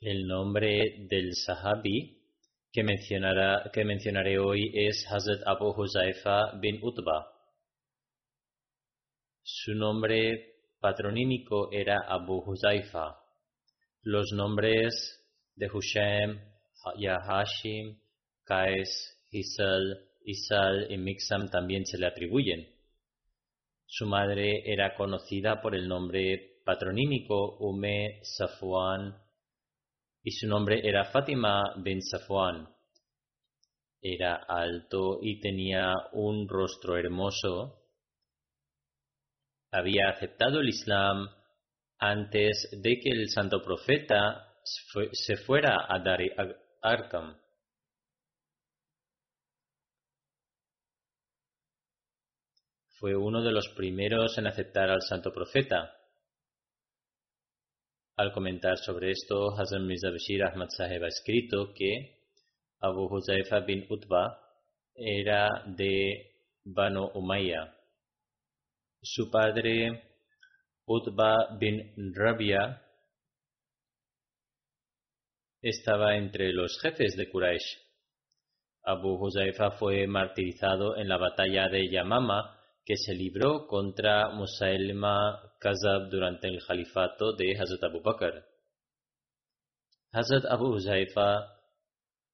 El nombre del Sahabi que, mencionará, que mencionaré hoy es Hazrat Abu Huzaifa bin Utba. Su nombre patronímico era Abu Huzaifa. Los nombres de Hushem, Yahashim, Kais, Hisal, Isal y Mixam también se le atribuyen. Su madre era conocida por el nombre patronímico Ume Safwan y su nombre era Fátima bin Safwan. Era alto y tenía un rostro hermoso. Había aceptado el Islam antes de que el santo profeta se fuera a Dar Arkam. Fue uno de los primeros en aceptar al santo profeta. Al comentar sobre esto, Hazan Mirza Bashir Ahmad Saheb ha escrito que Abu Huzaifa bin Utba era de Banu Umayya. Su padre, Utba bin Rabia, estaba entre los jefes de Quraysh. Abu Huzaifa fue martirizado en la batalla de Yamama que se libró contra Musailma Kazab durante el califato de Hazrat Abu Bakr. Hazrat Abu Huzaifa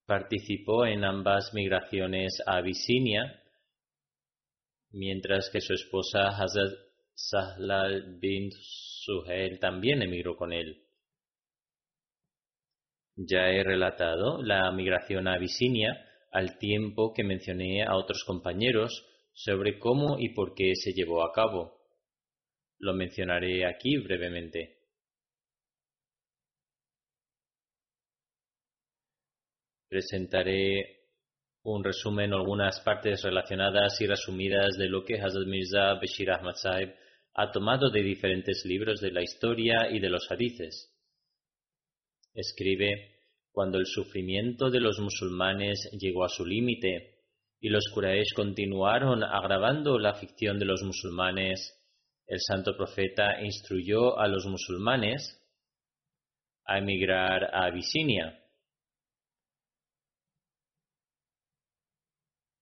participó en ambas migraciones a Abisinia, mientras que su esposa Hazrat Sahlal bin Suhail también emigró con él. Ya he relatado la migración a Abisinia al tiempo que mencioné a otros compañeros sobre cómo y por qué se llevó a cabo. Lo mencionaré aquí brevemente. Presentaré un resumen, algunas partes relacionadas y resumidas de lo que Hazrat Mirza Bashir Ahmad ha tomado de diferentes libros de la historia y de los hadices. Escribe, cuando el sufrimiento de los musulmanes llegó a su límite, y los Quraysh continuaron agravando la ficción de los musulmanes, el santo profeta instruyó a los musulmanes a emigrar a Abisinia.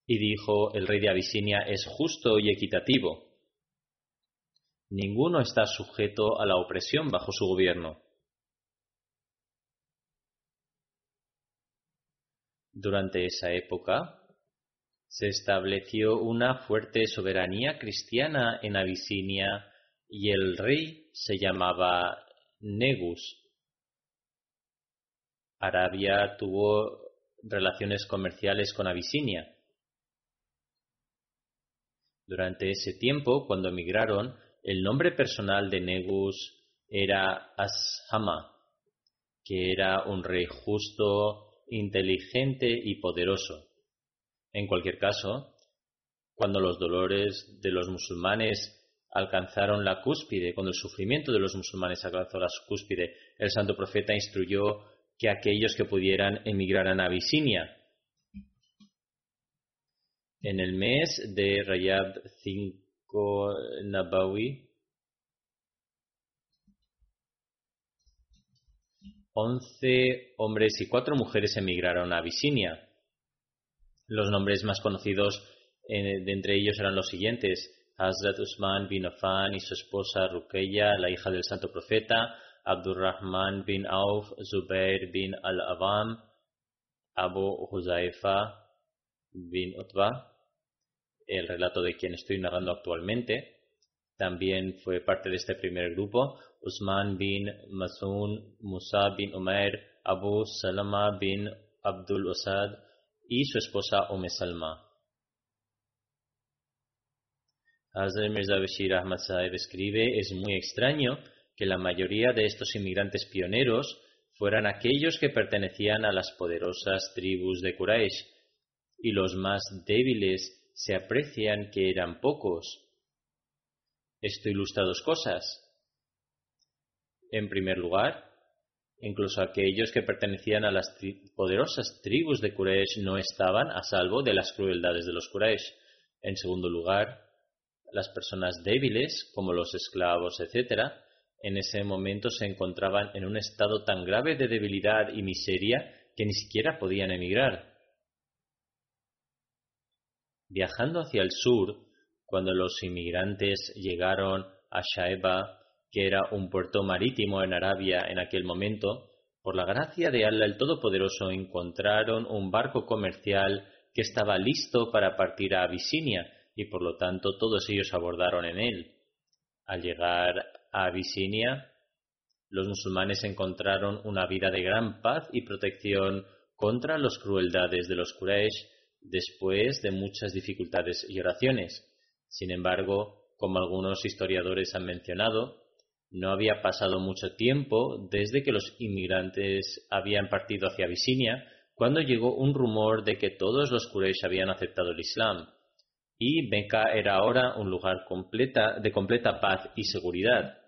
Y dijo, el rey de Abisinia es justo y equitativo. Ninguno está sujeto a la opresión bajo su gobierno. Durante esa época, se estableció una fuerte soberanía cristiana en Abisinia y el rey se llamaba Negus. Arabia tuvo relaciones comerciales con Abisinia. Durante ese tiempo, cuando emigraron, el nombre personal de Negus era Ashama, que era un rey justo, inteligente y poderoso. En cualquier caso, cuando los dolores de los musulmanes alcanzaron la cúspide, cuando el sufrimiento de los musulmanes alcanzó la cúspide, el santo profeta instruyó que aquellos que pudieran emigraran a Abisinia. En el mes de Rayab 5 Nabawi, 11 hombres y cuatro mujeres emigraron a Abisinia. Los nombres más conocidos eh, de entre ellos eran los siguientes: Hazrat Usman bin Affan y su esposa Ruqayya, la hija del santo profeta, Abdurrahman bin Auf, Zubair bin al-Awam, Abu Huzaifa bin Utba, el relato de quien estoy narrando actualmente. También fue parte de este primer grupo Usman bin Masun, Musa bin Umair, Abu Salama bin Abdul Usad, y su esposa Umm Salma. Hazrat Mirza Bashir escribe, es muy extraño que la mayoría de estos inmigrantes pioneros fueran aquellos que pertenecían a las poderosas tribus de Quraysh, y los más débiles se aprecian que eran pocos. Esto ilustra dos cosas. En primer lugar, Incluso aquellos que pertenecían a las poderosas tribus de Quraysh no estaban a salvo de las crueldades de los Quraysh. En segundo lugar, las personas débiles, como los esclavos, etc., en ese momento se encontraban en un estado tan grave de debilidad y miseria que ni siquiera podían emigrar. Viajando hacia el sur, cuando los inmigrantes llegaron a Shaeba, que era un puerto marítimo en Arabia en aquel momento, por la gracia de Allah el Todopoderoso encontraron un barco comercial que estaba listo para partir a Abisinia y por lo tanto todos ellos abordaron en él. Al llegar a Abisinia, los musulmanes encontraron una vida de gran paz y protección contra las crueldades de los Quraysh después de muchas dificultades y oraciones. Sin embargo, como algunos historiadores han mencionado, no había pasado mucho tiempo desde que los inmigrantes habían partido hacia Abisinia cuando llegó un rumor de que todos los Quraysh habían aceptado el Islam y Meca era ahora un lugar de completa paz y seguridad.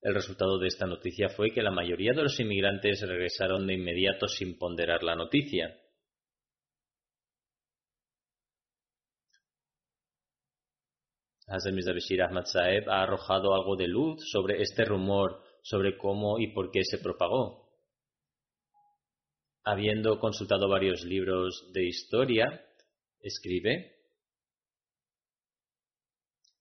El resultado de esta noticia fue que la mayoría de los inmigrantes regresaron de inmediato sin ponderar la noticia. Bashir Ahmad Saeb ha arrojado algo de luz sobre este rumor, sobre cómo y por qué se propagó. Habiendo consultado varios libros de historia, escribe,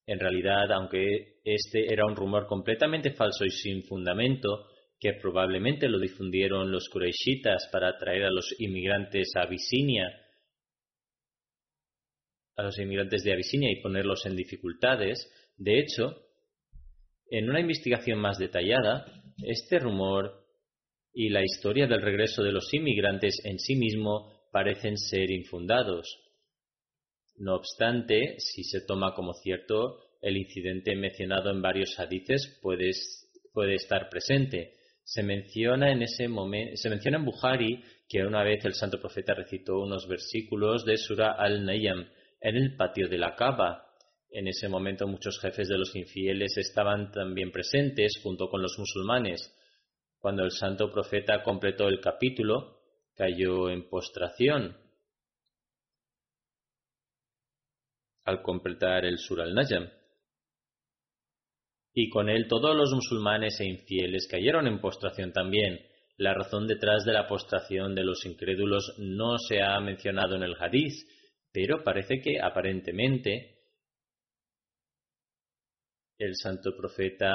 en realidad, aunque este era un rumor completamente falso y sin fundamento, que probablemente lo difundieron los Quraishitas para atraer a los inmigrantes a Abisinia a los inmigrantes de Abisinia y ponerlos en dificultades. De hecho, en una investigación más detallada, este rumor y la historia del regreso de los inmigrantes en sí mismo parecen ser infundados. No obstante, si se toma como cierto, el incidente mencionado en varios hadices puede, estar presente. Se menciona en ese momento, se menciona en Bukhari que una vez el santo profeta recitó unos versículos de Surah al-Nayyam, en el patio de la cava. En ese momento muchos jefes de los infieles estaban también presentes junto con los musulmanes. Cuando el santo profeta completó el capítulo, cayó en postración. Al completar el Sur al-Najm. Y con él todos los musulmanes e infieles cayeron en postración también. La razón detrás de la postración de los incrédulos no se ha mencionado en el hadith, pero parece que aparentemente el santo profeta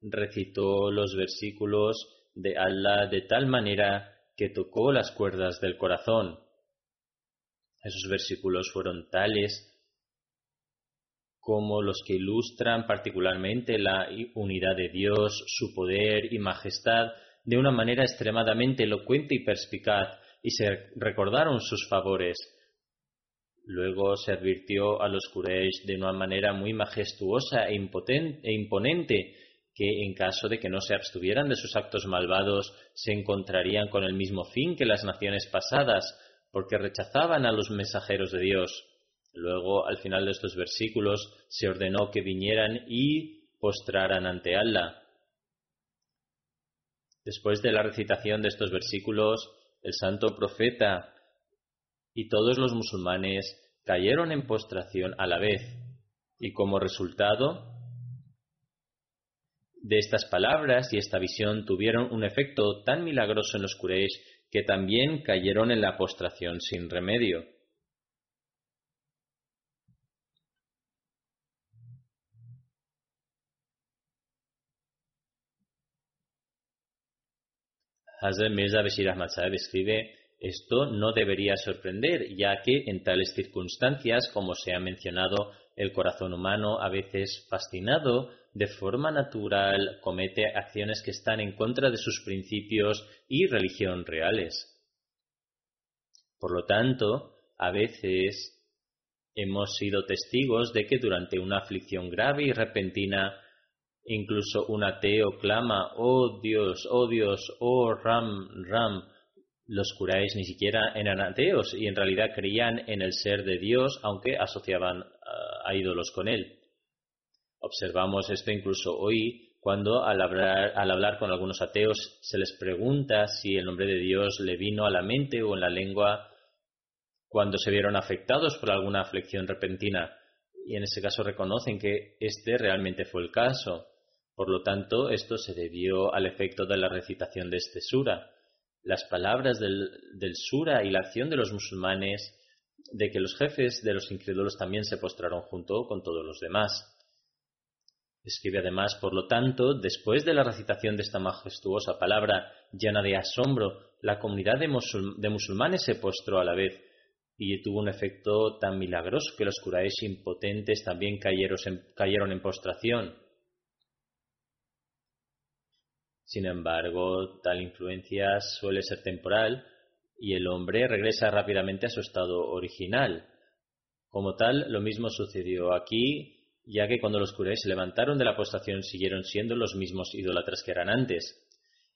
recitó los versículos de Allah de tal manera que tocó las cuerdas del corazón. Esos versículos fueron tales como los que ilustran particularmente la unidad de Dios, su poder y majestad, de una manera extremadamente elocuente y perspicaz, y se recordaron sus favores. Luego se advirtió a los Quraysh de una manera muy majestuosa e, e imponente que en caso de que no se abstuvieran de sus actos malvados, se encontrarían con el mismo fin que las naciones pasadas, porque rechazaban a los mensajeros de Dios. Luego, al final de estos versículos, se ordenó que vinieran y postraran ante Allah. Después de la recitación de estos versículos, el santo profeta y todos los musulmanes cayeron en postración a la vez, y como resultado de estas palabras y esta visión tuvieron un efecto tan milagroso en los Quraysh que también cayeron en la postración sin remedio. Hazrat Mirza Bashir Ahmad escribe esto no debería sorprender, ya que en tales circunstancias, como se ha mencionado, el corazón humano, a veces fascinado, de forma natural comete acciones que están en contra de sus principios y religión reales. Por lo tanto, a veces hemos sido testigos de que durante una aflicción grave y repentina, incluso un ateo clama, oh Dios, oh Dios, oh Ram, Ram, los curáis ni siquiera eran ateos y en realidad creían en el ser de Dios, aunque asociaban a ídolos con él. Observamos esto incluso hoy cuando al hablar, al hablar con algunos ateos se les pregunta si el nombre de Dios le vino a la mente o en la lengua cuando se vieron afectados por alguna aflicción repentina y en ese caso reconocen que este realmente fue el caso. Por lo tanto, esto se debió al efecto de la recitación de este sura las palabras del, sura y la acción de los musulmanes de que los jefes de los incrédulos también se postraron junto con todos los demás. Escribe además, por lo tanto, después de la recitación de esta majestuosa palabra llena de asombro, la comunidad de, musulmanes se postró a la vez y tuvo un efecto tan milagroso que los curaes impotentes también cayeron en postración. Sin embargo, tal influencia suele ser temporal y el hombre regresa rápidamente a su estado original. Como tal, lo mismo sucedió aquí, ya que cuando los curés se levantaron de la postración siguieron siendo los mismos idólatras que eran antes.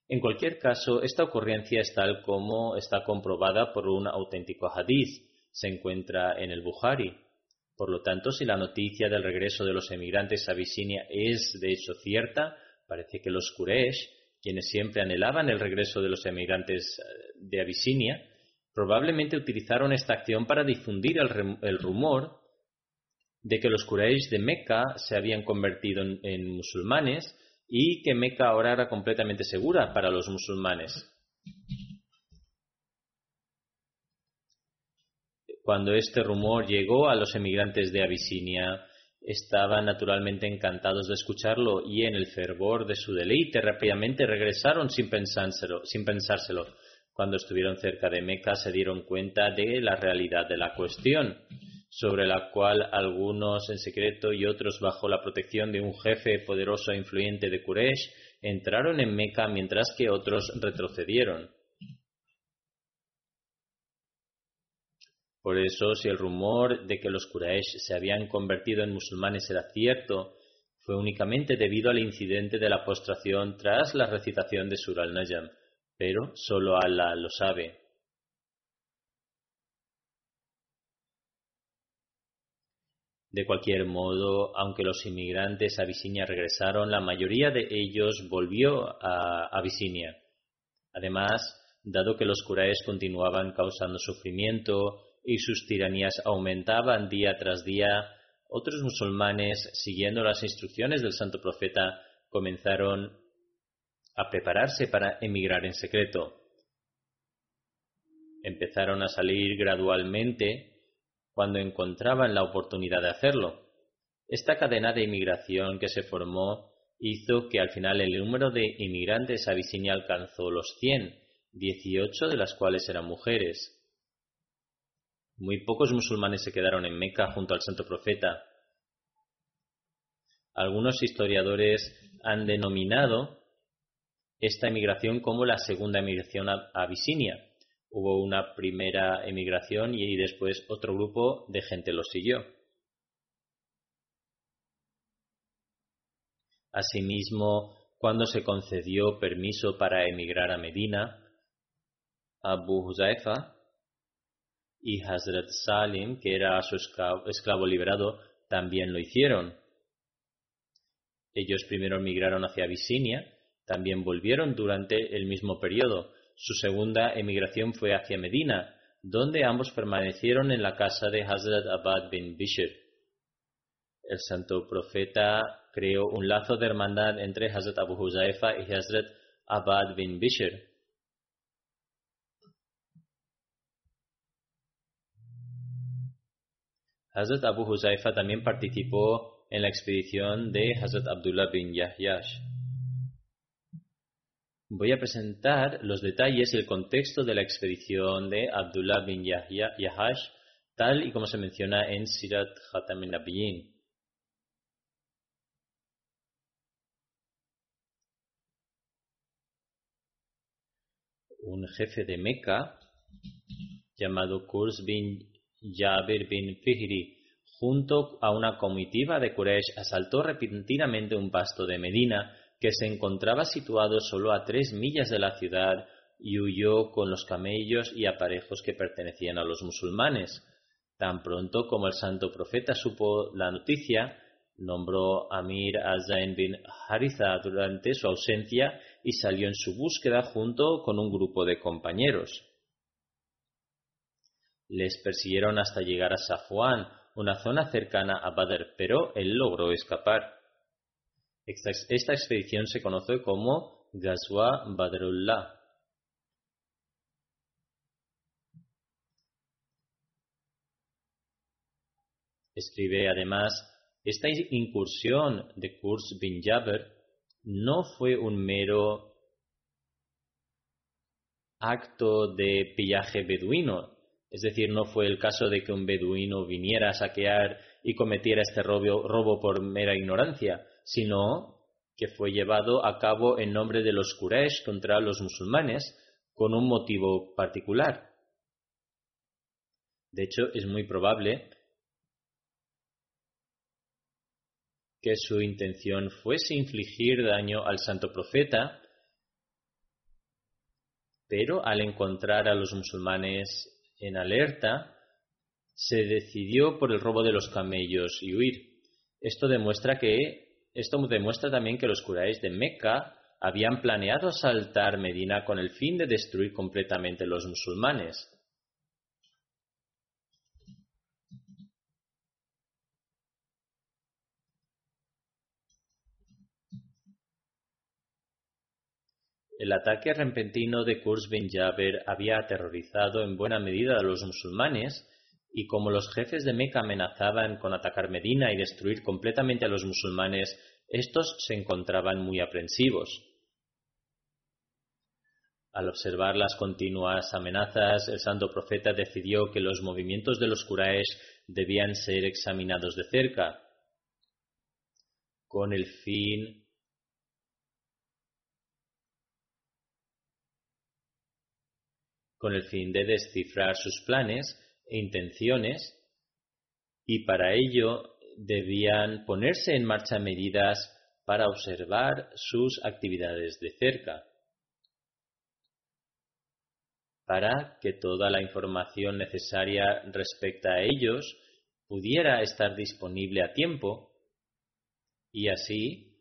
En cualquier caso, esta ocurrencia es tal como está comprobada por un auténtico hadith. Se encuentra en el Bukhari. Por lo tanto, si la noticia del regreso de los emigrantes a Abisinia es de hecho cierta, parece que los Quraysh quienes siempre anhelaban el regreso de los emigrantes eh, de Abisinia, probablemente utilizaron esta acción para difundir el, rumor de que los Quraysh de Meca se habían convertido en, musulmanes y que Meca ahora era completamente segura para los musulmanes. Cuando este rumor llegó a los emigrantes de Abisinia, Estaban naturalmente encantados de escucharlo y en el fervor de su deleite rápidamente regresaron sin pensárselo, sin pensárselo. Cuando estuvieron cerca de Meca se dieron cuenta de la realidad de la cuestión, sobre la cual algunos en secreto y otros bajo la protección de un jefe poderoso e influyente de Quraysh entraron en Meca mientras que otros retrocedieron. Por eso, si el rumor de que los Quraysh se habían convertido en musulmanes era cierto, fue únicamente debido al incidente de la postración tras la recitación de Sur al-Najm, pero solo Allah lo sabe. De cualquier modo, aunque los inmigrantes a Abisinia regresaron, la mayoría de ellos volvió a Abisinia. Además, dado que los Quraysh continuaban causando sufrimiento y sus tiranías aumentaban día tras día, otros musulmanes, siguiendo las instrucciones del santo profeta, comenzaron a prepararse para emigrar en secreto. Empezaron a salir gradualmente cuando encontraban la oportunidad de hacerlo. Esta cadena de inmigración que se formó hizo que al final el número de inmigrantes a Abisinia alcanzó los 100, 18 de las cuales eran mujeres. Muy pocos musulmanes se quedaron en Meca junto al santo profeta. Algunos historiadores han denominado esta emigración como la segunda emigración a Abisinia. Hubo una primera emigración y después otro grupo de gente lo siguió. Asimismo, cuando se concedió permiso para emigrar a Medina, Abu Huzaifa y Hazrat Salim, que era su esclavo liberado, también lo hicieron. Ellos primero emigraron hacia Abisinia, también volvieron durante el mismo periodo. Su segunda emigración fue hacia Medina, donde ambos permanecieron en la casa de Hazrat Abad bin Bishr. El santo profeta creó un lazo de hermandad entre Hazrat Abu Huzaifa y Hazrat Abad bin Bishr. Hazrat Abu Huzaifa también participó en la expedición de Hazrat Abdullah bin Yahyash. Voy a presentar los detalles y el contexto de la expedición de Abdullah bin Yahash, tal y como se menciona en Sirat Khatam Nabiyin. Un jefe de Meca llamado Kurs bin Jabir bin Fihri, junto a una comitiva de Quraysh, asaltó repentinamente un pasto de Medina que se encontraba situado solo a tres millas de la ciudad y huyó con los camellos y aparejos que pertenecían a los musulmanes. Tan pronto como el santo profeta supo la noticia, nombró Amir al-Zain bin Haritha durante su ausencia y salió en su búsqueda junto con un grupo de compañeros. Les persiguieron hasta llegar a Safwan, una zona cercana a Badr, pero él logró escapar. Esta, expedición se conoce como Ghazwa Badrullah. Escribe además, esta incursión de Kurs bin Jabir no fue un mero acto de pillaje beduino, es decir, no fue el caso de que un beduino viniera a saquear y cometiera este robo, por mera ignorancia, sino que fue llevado a cabo en nombre de los Quraysh contra los musulmanes con un motivo particular. De hecho, es muy probable que su intención fuese infligir daño al santo profeta, pero al encontrar a los musulmanes en alerta, se decidió por el robo de los camellos y huir. Esto demuestra que esto demuestra también que los Quraysh de Meca habían planeado asaltar Medina con el fin de destruir completamente los musulmanes. El ataque repentino de Kurs bin Jaber había aterrorizado en buena medida a los musulmanes y como los jefes de Meca amenazaban con atacar Medina y destruir completamente a los musulmanes, estos se encontraban muy aprensivos. Al observar las continuas amenazas, el santo profeta decidió que los movimientos de los Quraysh debían ser examinados de cerca, con el fin con el fin de descifrar sus planes e intenciones y para ello debían ponerse en marcha medidas para observar sus actividades de cerca, para que toda la información necesaria respecto a ellos pudiera estar disponible a tiempo y así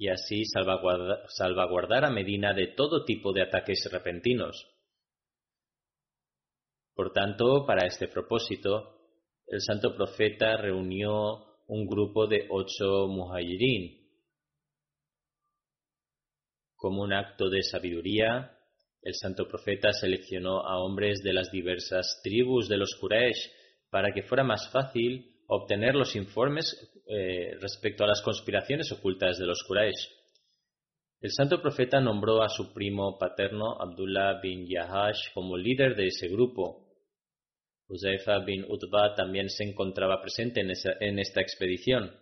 y así salvaguardar, a Medina de todo tipo de ataques repentinos. Por tanto, para este propósito, el santo profeta reunió un grupo de ocho muhajirin. Como un acto de sabiduría, el santo profeta seleccionó a hombres de las diversas tribus de los Quraysh para que fuera más fácil obtener los informes eh, respecto a las conspiraciones ocultas de los Quraysh. El santo profeta nombró a su primo paterno Abdullah bin Yahash como líder de ese grupo. Uzaifa bin Utba también se encontraba presente en esta expedición.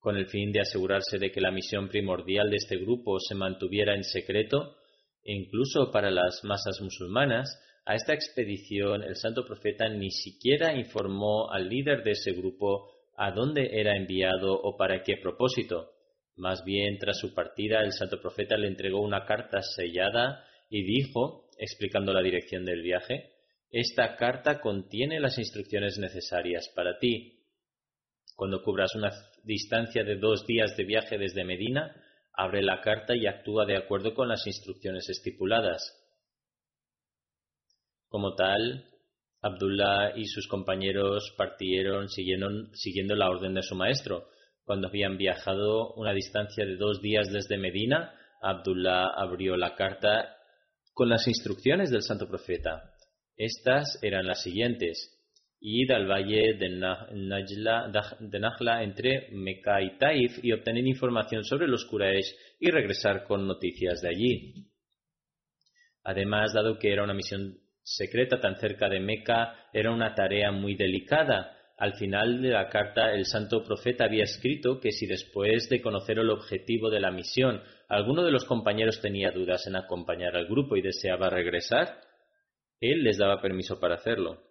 con el fin de asegurarse de que la misión primordial de este grupo se mantuviera en secreto, incluso para las masas musulmanas, a esta expedición el santo profeta ni siquiera informó al líder de ese grupo a dónde era enviado o para qué propósito. Más bien, tras su partida, el santo profeta le entregó una carta sellada y dijo, explicando la dirección del viaje, esta carta contiene las instrucciones necesarias para ti. Cuando cubras una distancia de dos días de viaje desde Medina, abre la carta y actúa de acuerdo con las instrucciones estipuladas. Como tal, Abdullah y sus compañeros partieron siguiendo, la orden de su maestro. Cuando habían viajado una distancia de dos días desde Medina, Abdullah abrió la carta con las instrucciones del santo profeta. Estas eran las siguientes. Id al valle de, Najla entre Mecca y Taif y obtener información sobre los Quraysh y regresar con noticias de allí. Además, dado que era una misión secreta tan cerca de Meca, era una tarea muy delicada. Al final de la carta, el santo profeta había escrito que si después de conocer el objetivo de la misión, alguno de los compañeros tenía dudas en acompañar al grupo y deseaba regresar, él les daba permiso para hacerlo.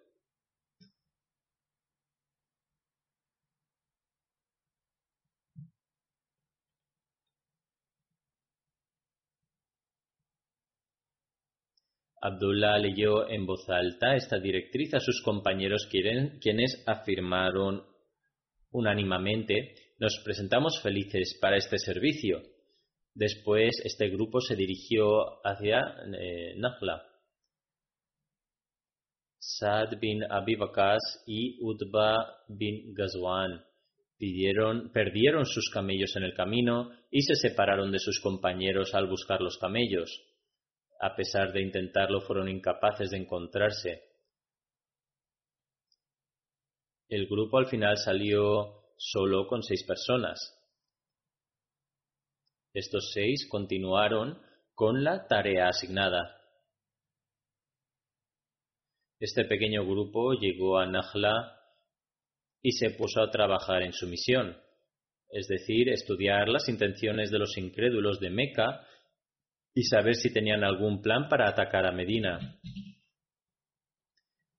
Abdullah leyó en voz alta esta directriz a sus compañeros quienes afirmaron unánimemente nos presentamos felices para este servicio. Después este grupo se dirigió hacia eh, Saad bin Abi y Utba bin Ghazwan perdieron sus camellos en el camino y se separaron de sus compañeros al buscar los camellos. A pesar de intentarlo, fueron incapaces de encontrarse. El grupo al final salió solo con seis personas. Estos seis continuaron con la tarea asignada. Este pequeño grupo llegó a Najla y se puso a trabajar en su misión, es decir, estudiar las intenciones de los incrédulos de Meca y saber si tenían algún plan para atacar a Medina.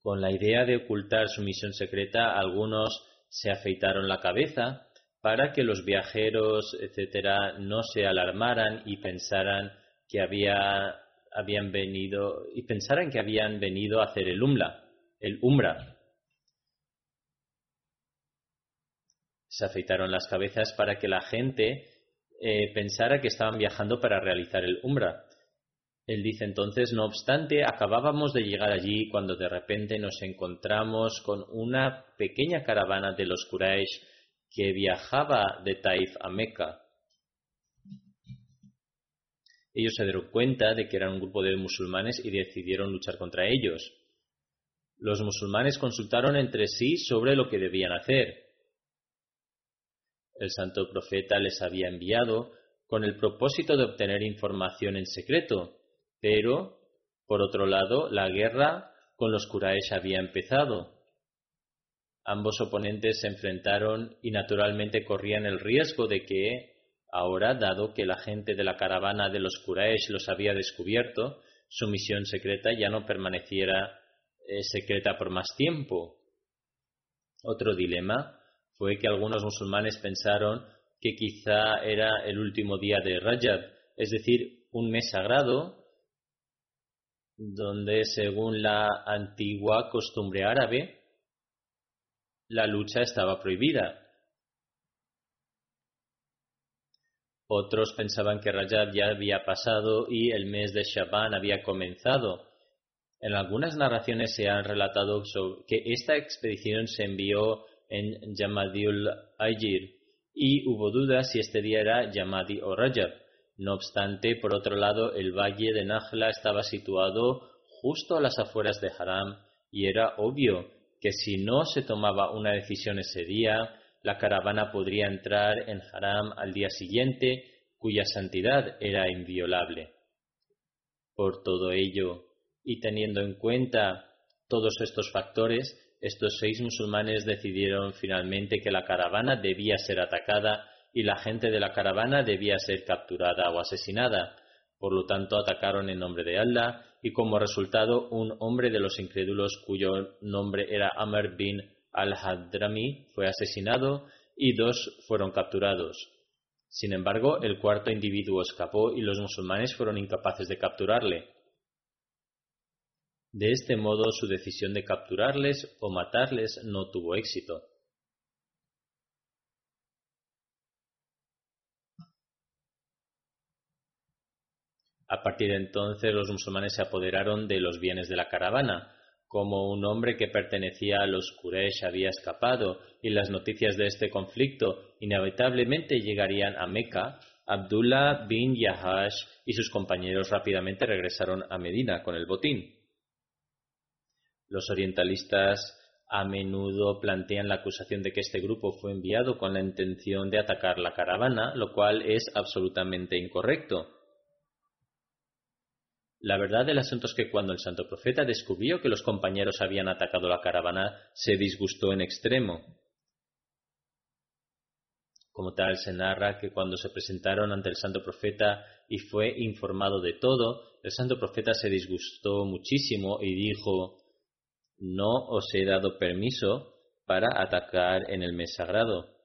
Con la idea de ocultar su misión secreta, algunos se afeitaron la cabeza para que los viajeros, etcétera, no se alarmaran y pensaran que había, habían venido y pensaran que habían venido a hacer el umla, el umbra. Se afeitaron las cabezas para que la gente eh, pensara que estaban viajando para realizar el Umbra. Él dice entonces, no obstante, acabábamos de llegar allí cuando de repente nos encontramos con una pequeña caravana de los Quraysh que viajaba de Taif a Meca. Ellos se dieron cuenta de que eran un grupo de musulmanes y decidieron luchar contra ellos. Los musulmanes consultaron entre sí sobre lo que debían hacer el santo profeta les había enviado con el propósito de obtener información en secreto, pero, por otro lado, la guerra con los Quraysh había empezado. Ambos oponentes se enfrentaron y naturalmente corrían el riesgo de que, ahora, dado que la gente de la caravana de los Quraysh los había descubierto, su misión secreta ya no permaneciera eh, secreta por más tiempo. Otro dilema fue que algunos musulmanes pensaron que quizá era el último día de Rajab, es decir, un mes sagrado donde, según la antigua costumbre árabe, la lucha estaba prohibida. Otros pensaban que Rajab ya había pasado y el mes de Shaban había comenzado. En algunas narraciones se ha relatado que esta expedición se envió en Yamadiul Ayir y hubo dudas si este día era Yamadi o Rajab. No obstante, por otro lado, el valle de Najla estaba situado justo a las afueras de Haram y era obvio que si no se tomaba una decisión ese día, la caravana podría entrar en Haram al día siguiente, cuya santidad era inviolable. Por todo ello, y teniendo en cuenta todos estos factores, estos seis musulmanes decidieron finalmente que la caravana debía ser atacada y la gente de la caravana debía ser capturada o asesinada. Por lo tanto, atacaron en nombre de Allah y como resultado un hombre de los incrédulos cuyo nombre era Amr bin al-Hadrami fue asesinado y dos fueron capturados. Sin embargo, el cuarto individuo escapó y los musulmanes fueron incapaces de capturarle. De este modo, su decisión de capturarles o matarles no tuvo éxito. A partir de entonces los musulmanes se apoderaron de los bienes de la caravana. Como un hombre que pertenecía a los Quraysh había escapado y las noticias de este conflicto inevitablemente llegarían a Meca, Abdullah bin Yahash y sus compañeros rápidamente regresaron a Medina con el botín. Los orientalistas a menudo plantean la acusación de que este grupo fue enviado con la intención de atacar la caravana, lo cual es absolutamente incorrecto. La verdad del asunto es que cuando el santo profeta descubrió que los compañeros habían atacado la caravana, se disgustó en extremo. Como tal, se narra que cuando se presentaron ante el santo profeta y fue informado de todo, el santo profeta se disgustó muchísimo y dijo, no os he dado permiso para atacar en el mes sagrado.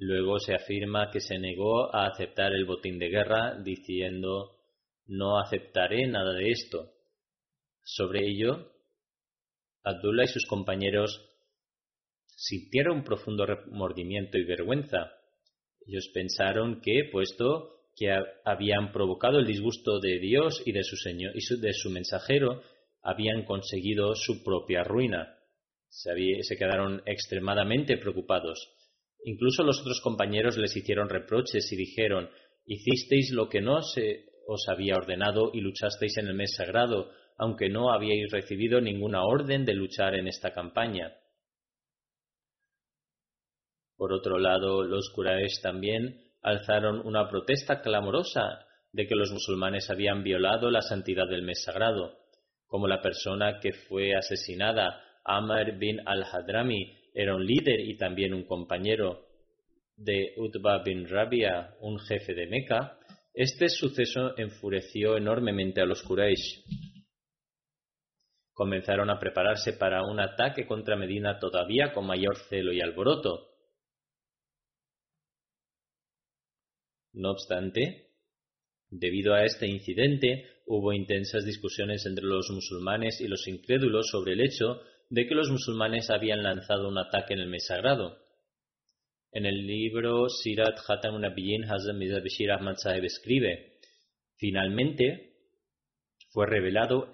Luego se afirma que se negó a aceptar el botín de guerra, diciendo no aceptaré nada de esto. Sobre ello, Abdullah y sus compañeros sintieron un profundo remordimiento y vergüenza. Ellos pensaron que, puesto que habían provocado el disgusto de Dios y de su, señor, y de su mensajero, habían conseguido su propia ruina. se quedaron extremadamente preocupados. Incluso los otros compañeros les hicieron reproches y dijeron, hicisteis lo que no se os había ordenado y luchasteis en el mes sagrado, aunque no habíais recibido ninguna orden de luchar en esta campaña. Por otro lado, los Quraysh también alzaron una protesta clamorosa de que los musulmanes habían violado la santidad del mes sagrado, como la persona que fue asesinada, Amr bin al-Hadrami, era un líder y también un compañero de Utba bin Rabia, un jefe de Meca, este suceso enfureció enormemente a los Quraysh. Comenzaron a prepararse para un ataque contra Medina todavía con mayor celo y alboroto. No obstante, debido a este incidente, hubo intensas discusiones entre los musulmanes y los incrédulos sobre el hecho de que los musulmanes habían lanzado un ataque en el mes sagrado. En el libro Sirat Hatam Nabiyyin Bashir Ahmad Sahib escribe, finalmente fue revelado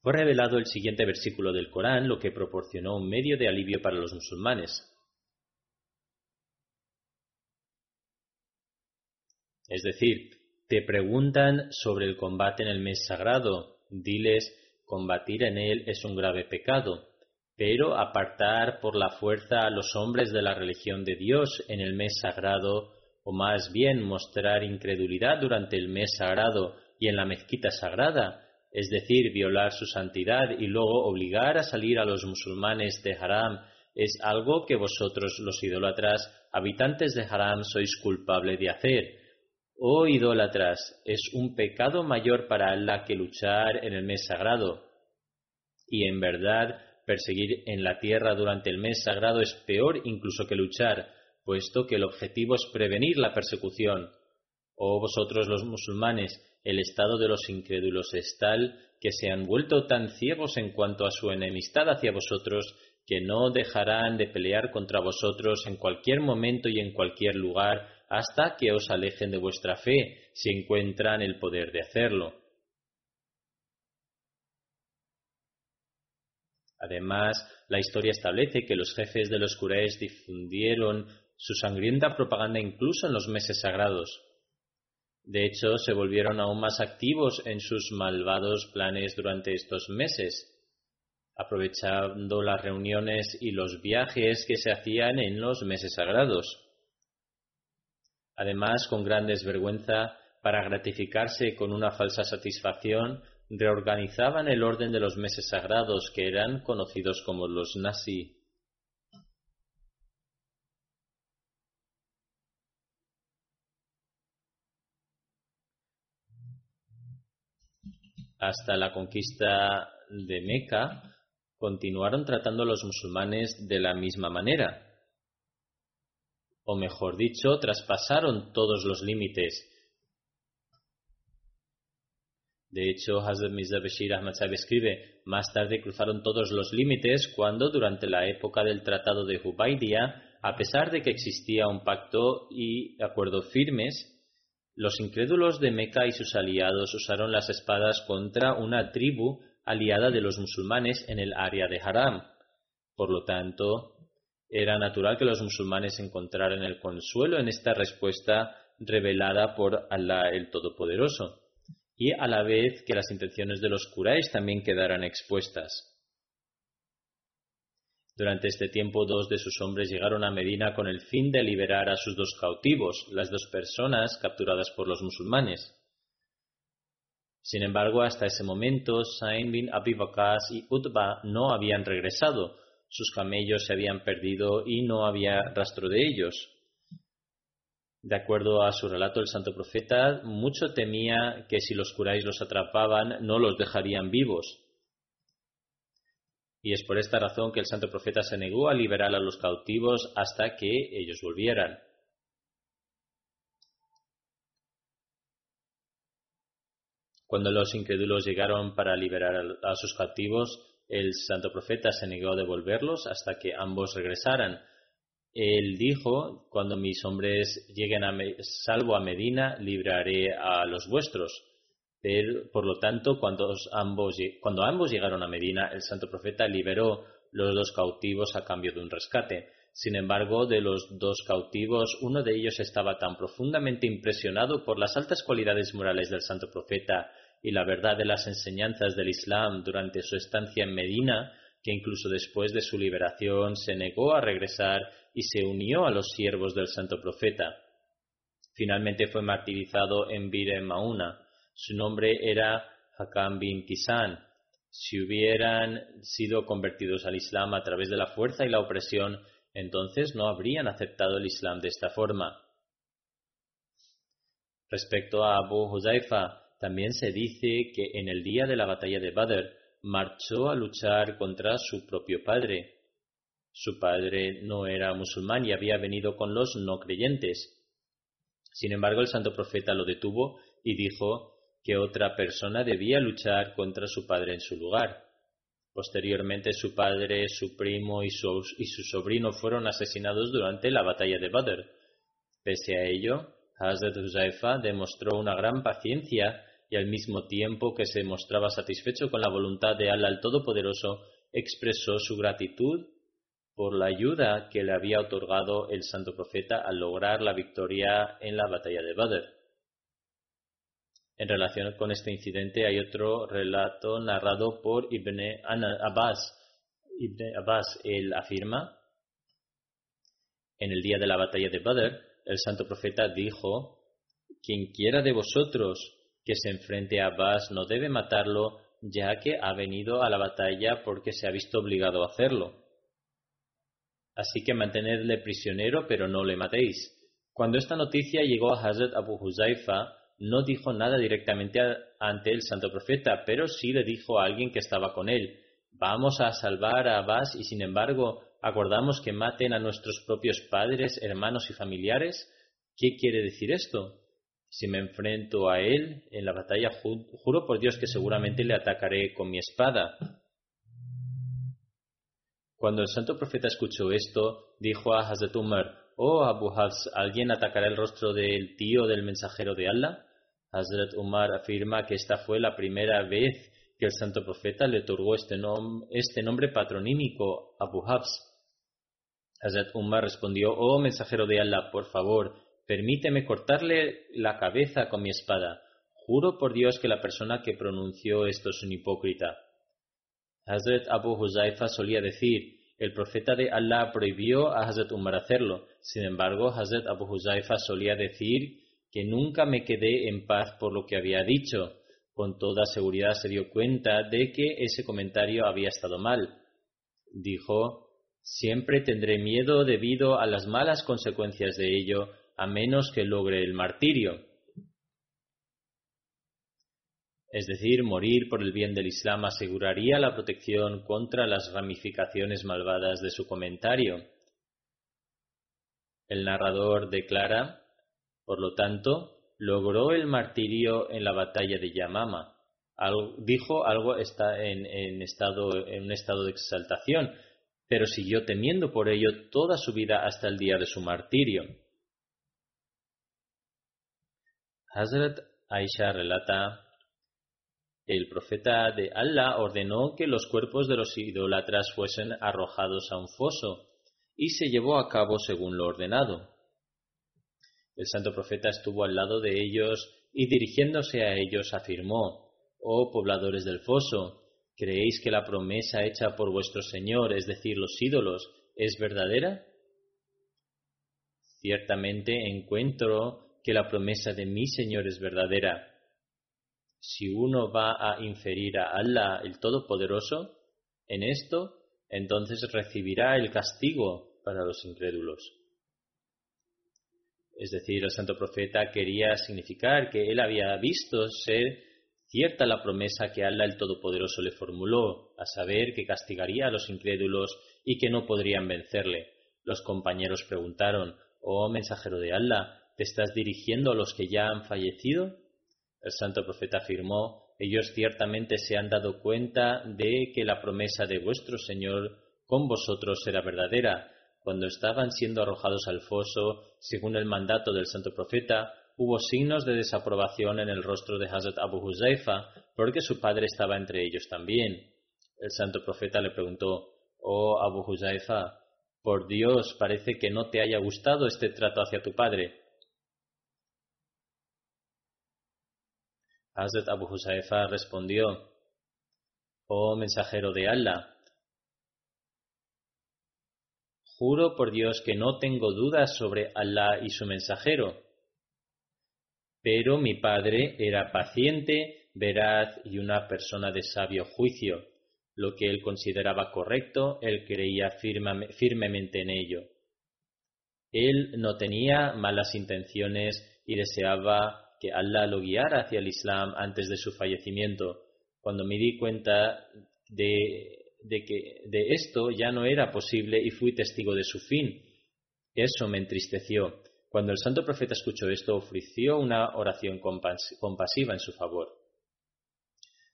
fue revelado el siguiente versículo del Corán, lo que proporcionó un medio de alivio para los musulmanes. Es decir, te preguntan sobre el combate en el mes sagrado, diles Combatir en él es un grave pecado, pero apartar por la fuerza a los hombres de la religión de Dios en el mes sagrado, o más bien mostrar incredulidad durante el mes sagrado y en la mezquita sagrada, es decir, violar su santidad y luego obligar a salir a los musulmanes de Haram, es algo que vosotros los idólatras, habitantes de Haram, sois culpable de hacer Oh idólatras, es un pecado mayor para Allah que luchar en el mes sagrado. Y en verdad, perseguir en la tierra durante el mes sagrado es peor incluso que luchar, puesto que el objetivo es prevenir la persecución. Oh vosotros los musulmanes, el estado de los incrédulos es tal que se han vuelto tan ciegos en cuanto a su enemistad hacia vosotros que no dejarán de pelear contra vosotros en cualquier momento y en cualquier lugar hasta que os alejen de vuestra fe si encuentran el poder de hacerlo. Además, la historia establece que los jefes de los Quraysh difundieron su sangrienta propaganda incluso en los meses sagrados. De hecho, se volvieron aún más activos en sus malvados planes durante estos meses, aprovechando las reuniones y los viajes que se hacían en los meses sagrados. Además, con gran desvergüenza, para gratificarse con una falsa satisfacción, reorganizaban el orden de los meses sagrados que eran conocidos como los Nasi. Hasta la conquista de Meca, continuaron tratando a los musulmanes de la misma manera. O mejor dicho, traspasaron todos los límites de hecho, Hazrat Mirza Bashir Ahmad Sahib escribe, más tarde cruzaron todos los límites cuando, durante la época del Tratado de Hubaidia, a pesar de que existía un pacto y acuerdos firmes, los incrédulos de Meca y sus aliados usaron las espadas contra una tribu aliada de los musulmanes en el área de Haram. Por lo tanto, era natural que los musulmanes encontraran el consuelo en esta respuesta revelada por Allah el Todopoderoso y a la vez que las intenciones de los Quraysh también quedaran expuestas. Durante este tiempo dos de sus hombres llegaron a Medina con el fin de liberar a sus dos cautivos, las dos personas capturadas por los musulmanes. Sin embargo, hasta ese momento, Sain bin Abi y Utba no habían regresado, sus camellos se habían perdido y no había rastro de ellos. De acuerdo a su relato, el santo profeta mucho temía que si los curáis los atrapaban no los dejarían vivos. Y es por esta razón que el santo profeta se negó a liberar a los cautivos hasta que ellos volvieran. Cuando los incrédulos llegaron para liberar a sus cautivos, el santo profeta se negó a devolverlos hasta que ambos regresaran, él dijo, cuando mis hombres lleguen a salvo a Medina, libraré a los vuestros. Pero, por lo tanto, cuando ambos, cuando ambos llegaron a Medina, el santo profeta liberó los dos cautivos a cambio de un rescate. Sin embargo, de los dos cautivos, uno de ellos estaba tan profundamente impresionado por las altas cualidades morales del santo profeta y la verdad de las enseñanzas del Islam durante su estancia en Medina, que incluso después de su liberación se negó a regresar y se unió a los siervos del santo profeta. Finalmente fue martirizado en Bir Mauna. Su nombre era Hakam bin Kisan. Si hubieran sido convertidos al Islam a través de la fuerza y la opresión, entonces no habrían aceptado el Islam de esta forma. Respecto a Abu Huzaifa, también se dice que en el día de la batalla de Badr marchó a luchar contra su propio padre. Su padre no era musulmán y había venido con los no creyentes. Sin embargo, el santo profeta lo detuvo y dijo que otra persona debía luchar contra su padre en su lugar. Posteriormente, su padre, su primo y su, sobrino fueron asesinados durante la batalla de Badr. Pese a ello, Hazrat Huzaifa demostró una gran paciencia y al mismo tiempo que se mostraba satisfecho con la voluntad de Allah el Todopoderoso, expresó su gratitud por la ayuda que le había otorgado el santo profeta al lograr la victoria en la batalla de Badr. En relación con este incidente hay otro relato narrado por Ibn Abbas. Ibn Abbas, él afirma, en el día de la batalla de Badr, el santo profeta dijo, quien quiera de vosotros que se enfrente a Abbas no debe matarlo, ya que ha venido a la batalla porque se ha visto obligado a hacerlo. Así que mantenedle prisionero, pero no le matéis. Cuando esta noticia llegó a Hazrat Abu Huzaifa, no dijo nada directamente ante el santo profeta, pero sí le dijo a alguien que estaba con él, vamos a salvar a Abbas y sin embargo acordamos que maten a nuestros propios padres, hermanos y familiares. ¿Qué quiere decir esto? Si me enfrento a él en la batalla, juro por Dios que seguramente le atacaré con mi espada. Cuando el santo profeta escuchó esto, dijo a Hazrat Umar, Oh Abu Hafs, ¿alguien atacará el rostro del tío del mensajero de Allah? Hazrat Umar afirma que esta fue la primera vez que el santo profeta le otorgó este, este nombre patronímico, Abu Hafs. Hazrat Umar respondió, Oh mensajero de Allah, por favor, Permíteme cortarle la cabeza con mi espada. Juro por Dios que la persona que pronunció esto es un hipócrita. Hazrat Abu Huzaifa solía decir, el profeta de Allah prohibió a Hazrat Umar hacerlo. Sin embargo, Hazrat Abu Huzaifa solía decir que nunca me quedé en paz por lo que había dicho. con toda seguridad se dio cuenta de que ese comentario había estado mal. Dijo, siempre tendré miedo debido a las malas consecuencias de ello, a menos que logre el martirio. Es decir, morir por el bien del Islam aseguraría la protección contra las ramificaciones malvadas de su comentario. El narrador declara, por lo tanto, logró el martirio en la batalla de Yamama. dijo algo está en, estado, en un estado de exaltación, pero siguió temiendo por ello toda su vida hasta el día de su martirio. Hazrat Aisha relata, el profeta de Allah ordenó que los cuerpos de los idólatras fuesen arrojados a un foso, y se llevó a cabo según lo ordenado. El santo profeta estuvo al lado de ellos y dirigiéndose a ellos afirmó, Oh pobladores del foso, ¿creéis que la promesa hecha por vuestro Señor, es decir, los ídolos, es verdadera? Ciertamente encuentro que la promesa de mi Señor es verdadera. Si uno va a inferir a Allah el Todopoderoso en esto, entonces recibirá el castigo para los incrédulos. Es decir, el santo profeta quería significar que él había visto ser cierta la promesa que Allah el Todopoderoso le formuló, a saber que castigaría a los incrédulos y que no podrían vencerle. Los compañeros preguntaron, Oh mensajero de Allah, ¿te estás dirigiendo a los que ya han fallecido? El santo profeta afirmó, ellos ciertamente se han dado cuenta de que la promesa de vuestro Señor con vosotros era verdadera, cuando estaban siendo arrojados al foso, según el mandato del santo profeta, hubo signos de desaprobación en el rostro de Hazrat Abu Huzaifa, porque su padre estaba entre ellos también. El santo profeta le preguntó, Oh Abu Huzaifa, por Dios parece que no te haya gustado este trato hacia tu padre. Hazrat Abu Huzaifa respondió, Oh mensajero de Allah, Juro por Dios que no tengo dudas sobre Allah y su mensajero. Pero mi padre era paciente, veraz y una persona de sabio juicio. Lo que él consideraba correcto, él creía firmemente en ello. Él no tenía malas intenciones y deseaba que Allah lo guiara hacia el Islam antes de su fallecimiento. Cuando me di cuenta de que de esto ya no era posible y fui testigo de su fin. Eso me entristeció. Cuando el santo profeta escuchó esto, ofreció una oración compasiva en su favor.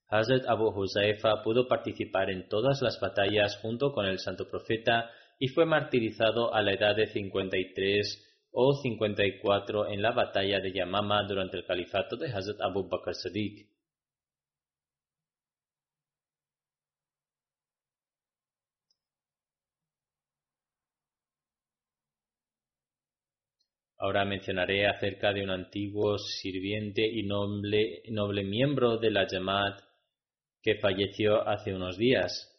Hazrat Abu Huzaifa pudo participar en todas las batallas junto con el santo profeta y fue martirizado a la edad de 53 o 54 en la batalla de Yamama durante el califato de Hazrat Abu Bakr Sadiq. Ahora mencionaré acerca de un antiguo sirviente y noble, miembro de la Jamaat que falleció hace unos días.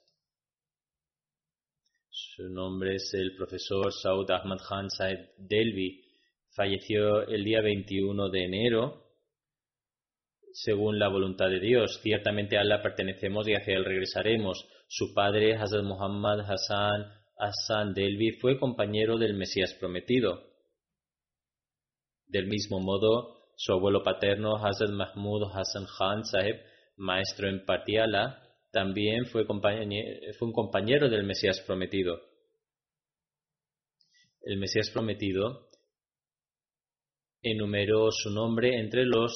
Su nombre es el profesor Saud Ahmad Khan Saed Delvi. Falleció el día 21 de enero según la voluntad de Dios. Ciertamente a Allah pertenecemos y hacia él regresaremos. Su padre, Hazrat Muhammad Hassan Hassan Delvi, fue compañero del Mesías prometido. Del mismo modo, su abuelo paterno, Hazrat Mahmud Hassan Khan Sahib, maestro en Patiala, también fue, un compañero del Mesías prometido. El Mesías prometido enumeró su nombre entre los,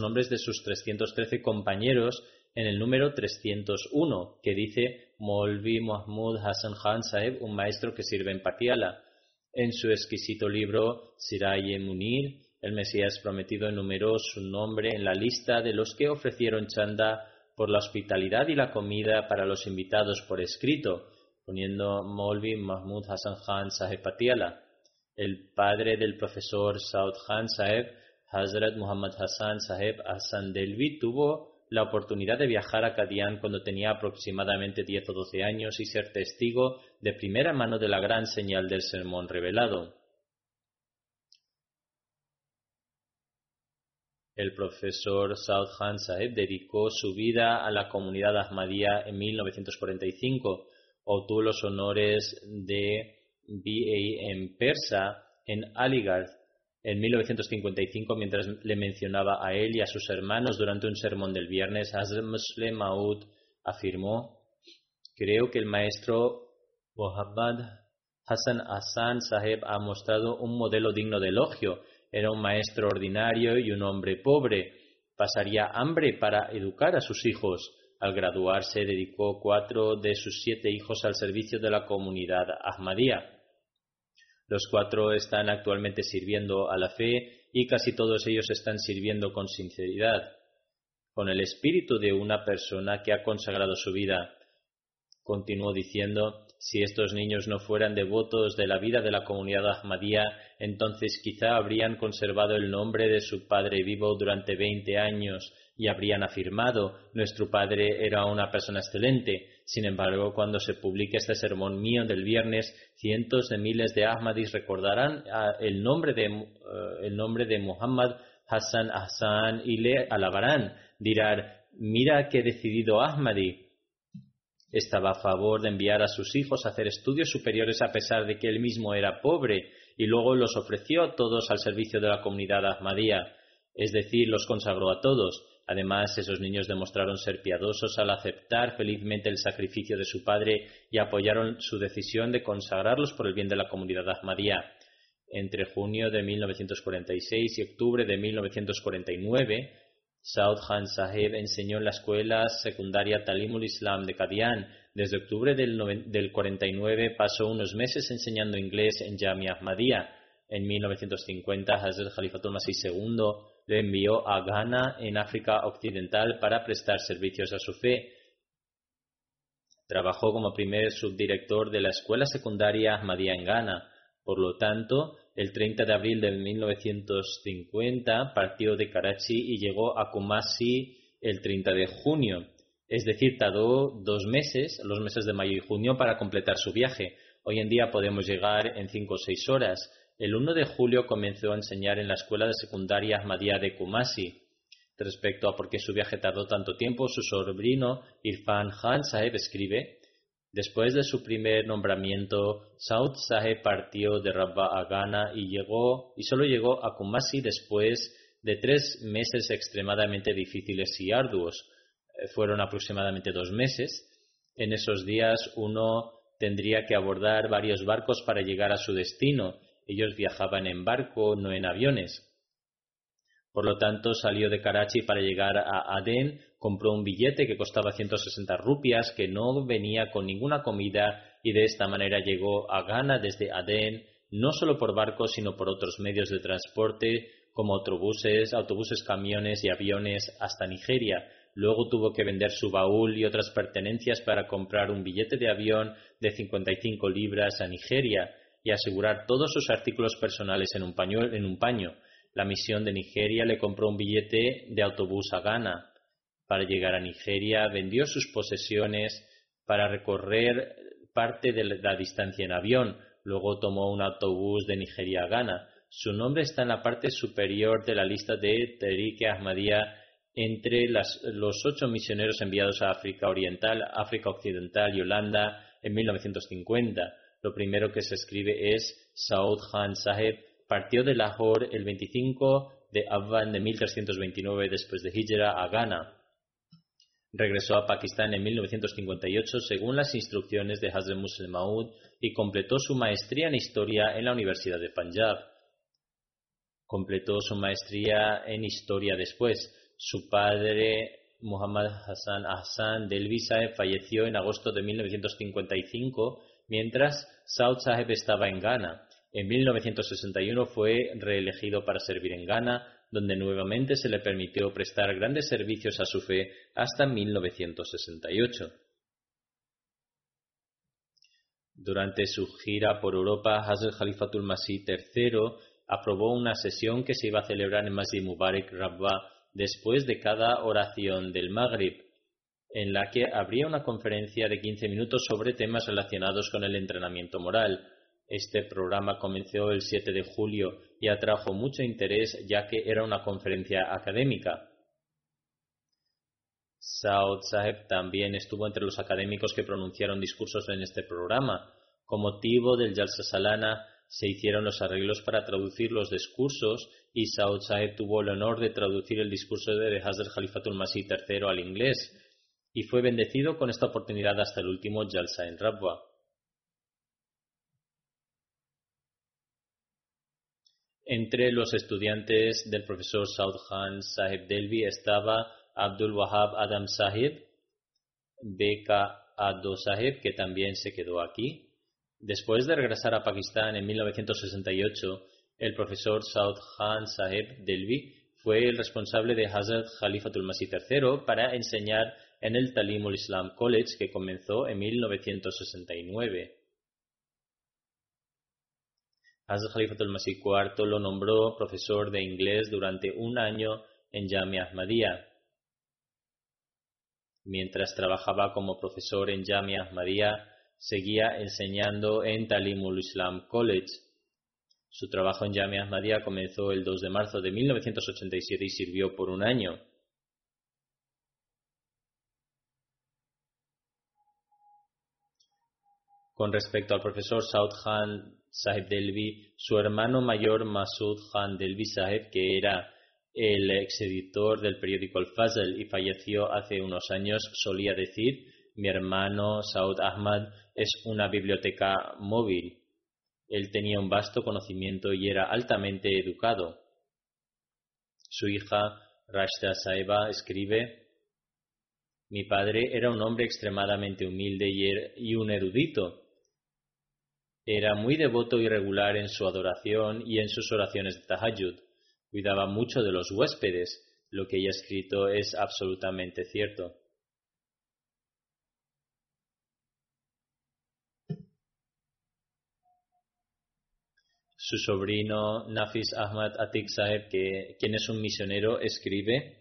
nombres de sus 313 compañeros en el número 301, que dice Molvi Mahmud Hassan Khan Sahib, un maestro que sirve en Patiala. En su exquisito libro Siraye Munir, el Mesías prometido enumeró su nombre en la lista de los que ofrecieron chanda por la hospitalidad y la comida para los invitados por escrito, poniendo Molvi Mahmud Hassan Khan Saheb Patiala. El padre del profesor Saud Khan Saheb, Hazrat Muhammad Hassan Saheb Hassan Delvi, tuvo la oportunidad de viajar a Kadian cuando tenía aproximadamente 10 o 12 años y ser testigo de primera mano de la gran señal del sermón revelado. El profesor Saud Khan Saheb dedicó su vida a la comunidad Ahmadiyya en 1945. Obtuvo los honores de BA en persa en Aligarh en 1955 mientras le mencionaba a él y a sus hermanos durante un sermón del viernes. Hazrat Maud afirmó, creo que el maestro Muhammad Hassan Hassan Saheb ha mostrado un modelo digno de elogio era un maestro ordinario y un hombre pobre. Pasaría hambre para educar a sus hijos. Al graduarse dedicó cuatro de sus siete hijos al servicio de la comunidad Ahmadía. Los cuatro están actualmente sirviendo a la fe y casi todos ellos están sirviendo con sinceridad, con el espíritu de una persona que ha consagrado su vida. Continuó diciendo, si estos niños no fueran devotos de la vida de la comunidad Ahmadía, entonces quizá habrían conservado el nombre de su padre vivo durante veinte años y habrían afirmado nuestro padre era una persona excelente. Sin embargo, cuando se publique este sermón mío del viernes, cientos de miles de Ahmadis recordarán ah, el nombre de, eh, el nombre de Muhammad Hassan Hassan y le alabarán. Dirán, mira qué decidido Ahmadi. Estaba a favor de enviar a sus hijos a hacer estudios superiores a pesar de que él mismo era pobre y luego los ofreció a todos al servicio de la comunidad Ahmadía, es decir, los consagró a todos. Además, esos niños demostraron ser piadosos al aceptar felizmente el sacrificio de su padre y apoyaron su decisión de consagrarlos por el bien de la comunidad Ahmadía. Entre junio de 1946 y octubre de 1949, Saud Khan Sahib enseñó en la escuela secundaria Talimul Islam de Kadian. Desde octubre del, del 49 pasó unos meses enseñando inglés en Jamia Ahmadiyya. En 1950, Hazrat Khalifatul Masih II le envió a Ghana, en África Occidental, para prestar servicios a su fe. Trabajó como primer subdirector de la escuela secundaria Ahmadiyya en Ghana. Por lo tanto, el 30 de abril de 1950 partió de Karachi y llegó a Kumasi el 30 de junio. Es decir, tardó dos meses, los meses de mayo y junio, para completar su viaje. Hoy en día podemos llegar en cinco o seis horas. El 1 de julio comenzó a enseñar en la escuela de secundaria Ahmadiyya de Kumasi. Respecto a por qué su viaje tardó tanto tiempo, su sobrino Irfan Khan Saheb escribe Después de su primer nombramiento, Saud Saheb partió de Rabba a Ghana y llegó y solo llegó a Kumasi después de tres meses extremadamente difíciles y arduos. Eh, fueron aproximadamente dos meses. En esos días uno tendría que abordar varios barcos para llegar a su destino. Ellos viajaban en barco, no en aviones. Por lo tanto, salió de Karachi para llegar a Aden, compró un billete que costaba 160 rupias, que no venía con ninguna comida, y de esta manera llegó a Ghana desde Aden, no solo por barco, sino por otros medios de transporte, como autobuses, autobuses, camiones y aviones, hasta Nigeria. Luego tuvo que vender su baúl y otras pertenencias para comprar un billete de avión de 55 libras a Nigeria y asegurar todos sus artículos personales en un, en un paño. La misión de Nigeria le compró un billete de autobús a Ghana. Para llegar a Nigeria vendió sus posesiones para recorrer parte de la distancia en avión. Luego tomó un autobús de Nigeria a Ghana. Su nombre está en la parte superior de la lista de Tariq Ahmadiyya entre los ocho misioneros enviados a África Oriental, África Occidental y Holanda en 1950. Lo primero que se escribe es Saud Khan Saheb, partió de Lahore el 25 de Abban de 1329 después de Hijra a Ghana. Regresó a Pakistán en 1958 según las instrucciones de Hazrat Muslim Maud y completó su maestría en historia en la Universidad de Punjab. Completó su maestría en historia después. Su padre, Muhammad Hassan Hassan Delvi Saheb, falleció en agosto de 1955 mientras Saud Saheb estaba en Ghana. En 1961 fue reelegido para servir en Ghana, donde nuevamente se le permitió prestar grandes servicios a su fe hasta 1968. Durante su gira por Europa, Hazrat Khalifatul Masih III aprobó una sesión que se iba a celebrar en Masjid Mubarak Rabba después de cada oración del Maghrib, en la que habría una conferencia de 15 minutos sobre temas relacionados con el entrenamiento moral. Este programa comenzó el 7 de julio y atrajo mucho interés ya que era una conferencia académica. Saud Saheb también estuvo entre los académicos que pronunciaron discursos en este programa. Con motivo del Jalsa Salana se hicieron los arreglos para traducir los discursos y Saud Saheb tuvo el honor de traducir el discurso de Hazrat Khalifatul Masih III al inglés y fue bendecido con esta oportunidad hasta el último Jalsa en Rabwa. Entre los estudiantes del profesor Saud Khan Sahib Delvi estaba Abdul Wahab Adam Sahib, Beka Ado Sahib, que también se quedó aquí. Después de regresar a Pakistán en 1968, el profesor Saud Khan Sahib Delvi fue el responsable de Hazrat Khalifatul Masih III para enseñar en el Talimul Islam College que comenzó en 1969. Hazrat Khalifatul Masih IV lo nombró profesor de inglés durante un año en Jamia Ahmadiyya. Mientras trabajaba como profesor en Jamia Ahmadiyya, seguía enseñando en Talimul Islam College. Su trabajo en Jamia Ahmadiyya comenzó el 2 de marzo de 1987 y sirvió por un año. Con respecto al profesor Saud Sahib Delvi, su hermano mayor Masud Khan Delvi Sahib, que era el ex editor del periódico Al Fazl y falleció hace unos años, solía decir: Mi hermano Saud Ahmad es una biblioteca móvil. Él tenía un vasto conocimiento y era altamente educado. Su hija Rashda Saiba escribe: Mi padre era un hombre extremadamente humilde y er-, un erudito era muy devoto y regular en su adoración y en sus oraciones de tahajjud. Cuidaba mucho de los huéspedes. Lo que ella ha escrito es absolutamente cierto. Su sobrino Nafis Ahmad Atik Saheb, quien es un misionero, escribe,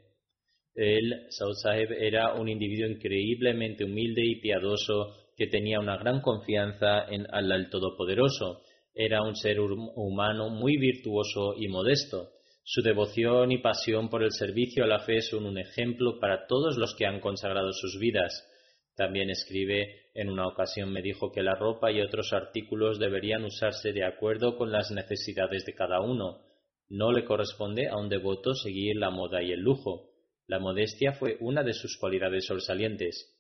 él, Saud Saheb, era un individuo increíblemente humilde y piadoso que tenía una gran confianza en Allah el Todopoderoso. Era un ser humano muy virtuoso y modesto. Su devoción y pasión por el servicio a la fe son un ejemplo para todos los que han consagrado sus vidas. También escribe, en una ocasión me dijo que la ropa y otros artículos deberían usarse de acuerdo con las necesidades de cada uno. No le corresponde a un devoto seguir la moda y el lujo. La modestia fue una de sus cualidades sobresalientes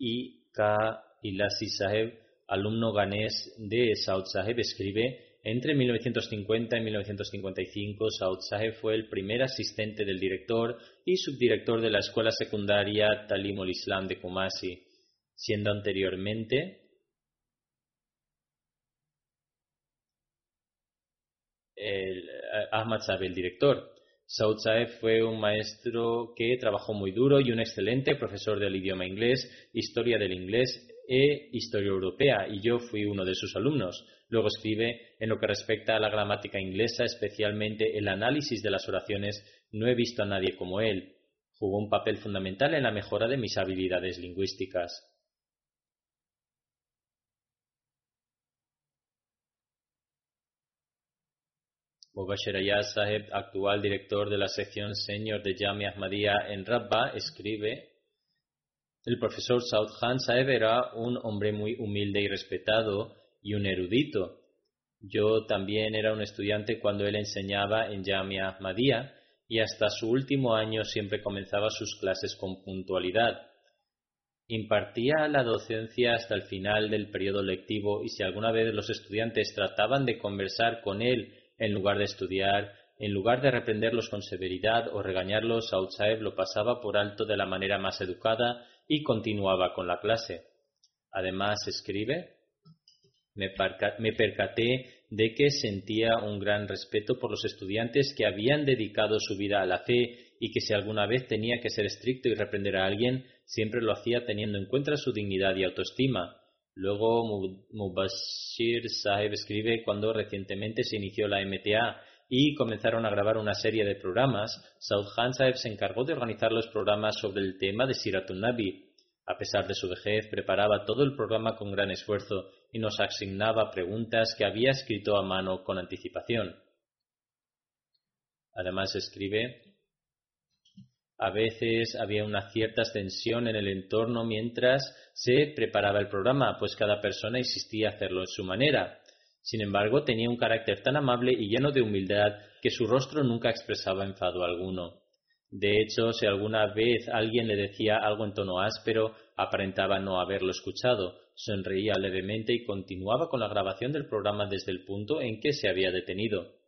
y K. Ilasi Saheb, alumno ganés de Saud Saheb, escribe entre 1950 y 1955, Saud Saheb fue el primer asistente del director y subdirector de la escuela secundaria Talimul Islam de Kumasi, siendo anteriormente el, eh, Ahmad Saheb el director. Saud Saeb fue un maestro que trabajó muy duro y un excelente profesor del idioma inglés, historia del inglés e historia europea, y yo fui uno de sus alumnos. Luego escribe, en lo que respecta a la gramática inglesa, especialmente el análisis de las oraciones, no he visto a nadie como él. Jugó un papel fundamental en la mejora de mis habilidades lingüísticas. Mubashir Saheb, actual director de la sección senior de Jamia Ahmadiyya en Rabba, escribe El profesor Saud Khan Saheb era un hombre muy humilde y respetado y un erudito. Yo también era un estudiante cuando él enseñaba en Jamia Ahmadiyya y hasta su último año siempre comenzaba sus clases con puntualidad. Impartía la docencia hasta el final del periodo lectivo y si alguna vez los estudiantes trataban de conversar con él en lugar de estudiar, en lugar de reprenderlos con severidad o regañarlos, Saud lo pasaba por alto de la manera más educada y continuaba con la clase. Además, escribe, me, percaté de que sentía un gran respeto por los estudiantes que habían dedicado su vida a la fe y que si alguna vez tenía que ser estricto y reprender a alguien, siempre lo hacía teniendo en cuenta su dignidad y autoestima. Luego Mubashir Saheb escribe cuando recientemente se inició la MTA y comenzaron a grabar una serie de programas, Saud Khan Saheb se encargó de organizar los programas sobre el tema de Siratun Nabi. A pesar de su vejez, preparaba todo el programa con gran esfuerzo y nos asignaba preguntas que había escrito a mano con anticipación. Además escribe, a veces había una cierta tensión en el entorno mientras se preparaba el programa, pues cada persona insistía hacerlo en su manera. Sin embargo, tenía un carácter tan amable y lleno de humildad que su rostro nunca expresaba enfado alguno. De hecho, si alguna vez alguien le decía algo en tono áspero, aparentaba no haberlo escuchado, sonreía levemente y continuaba con la grabación del programa desde el punto en que se había detenido.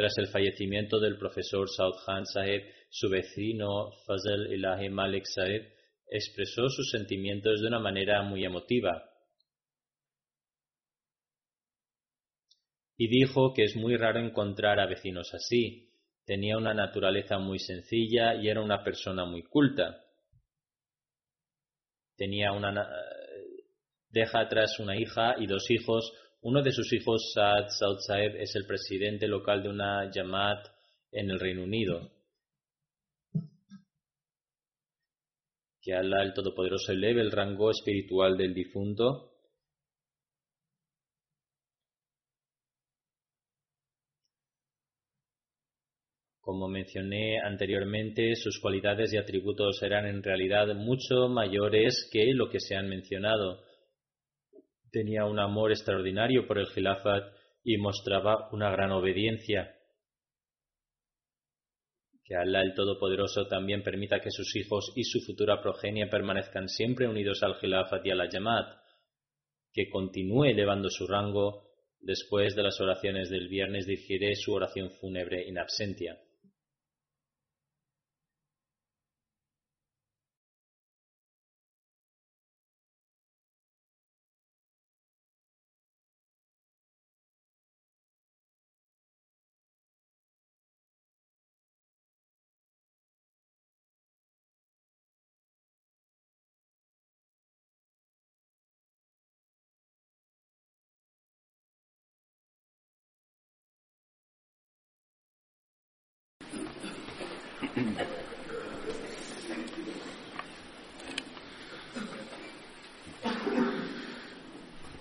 Tras el fallecimiento del profesor Khan Saheb, su vecino Fazl Ilahi Malik Saheb expresó sus sentimientos de una manera muy emotiva. Y dijo que es muy raro encontrar a vecinos así, Tenía una naturaleza muy sencilla y era una persona muy culta. Tenía una deja atrás una hija y dos hijos. Uno de sus hijos, Saad Saud Saeb, es el presidente local de una Jamaat en el Reino Unido. Que Allah el Todopoderoso eleve el rango espiritual del difunto Como mencioné anteriormente, sus cualidades y atributos eran en realidad mucho mayores que lo que se han mencionado. Tenía un amor extraordinario por el Khilafat y mostraba una gran obediencia. Que Allah el Todopoderoso también permita que sus hijos y su futura progenie permanezcan siempre unidos al Khilafat y a la Jamaat. Que continúe elevando su rango. Después de las oraciones del viernes dirigiré su oración fúnebre in absentia.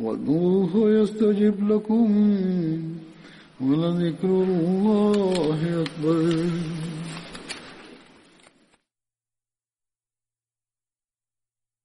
وادعوه يستجب لكم ولذكر الله أكبر.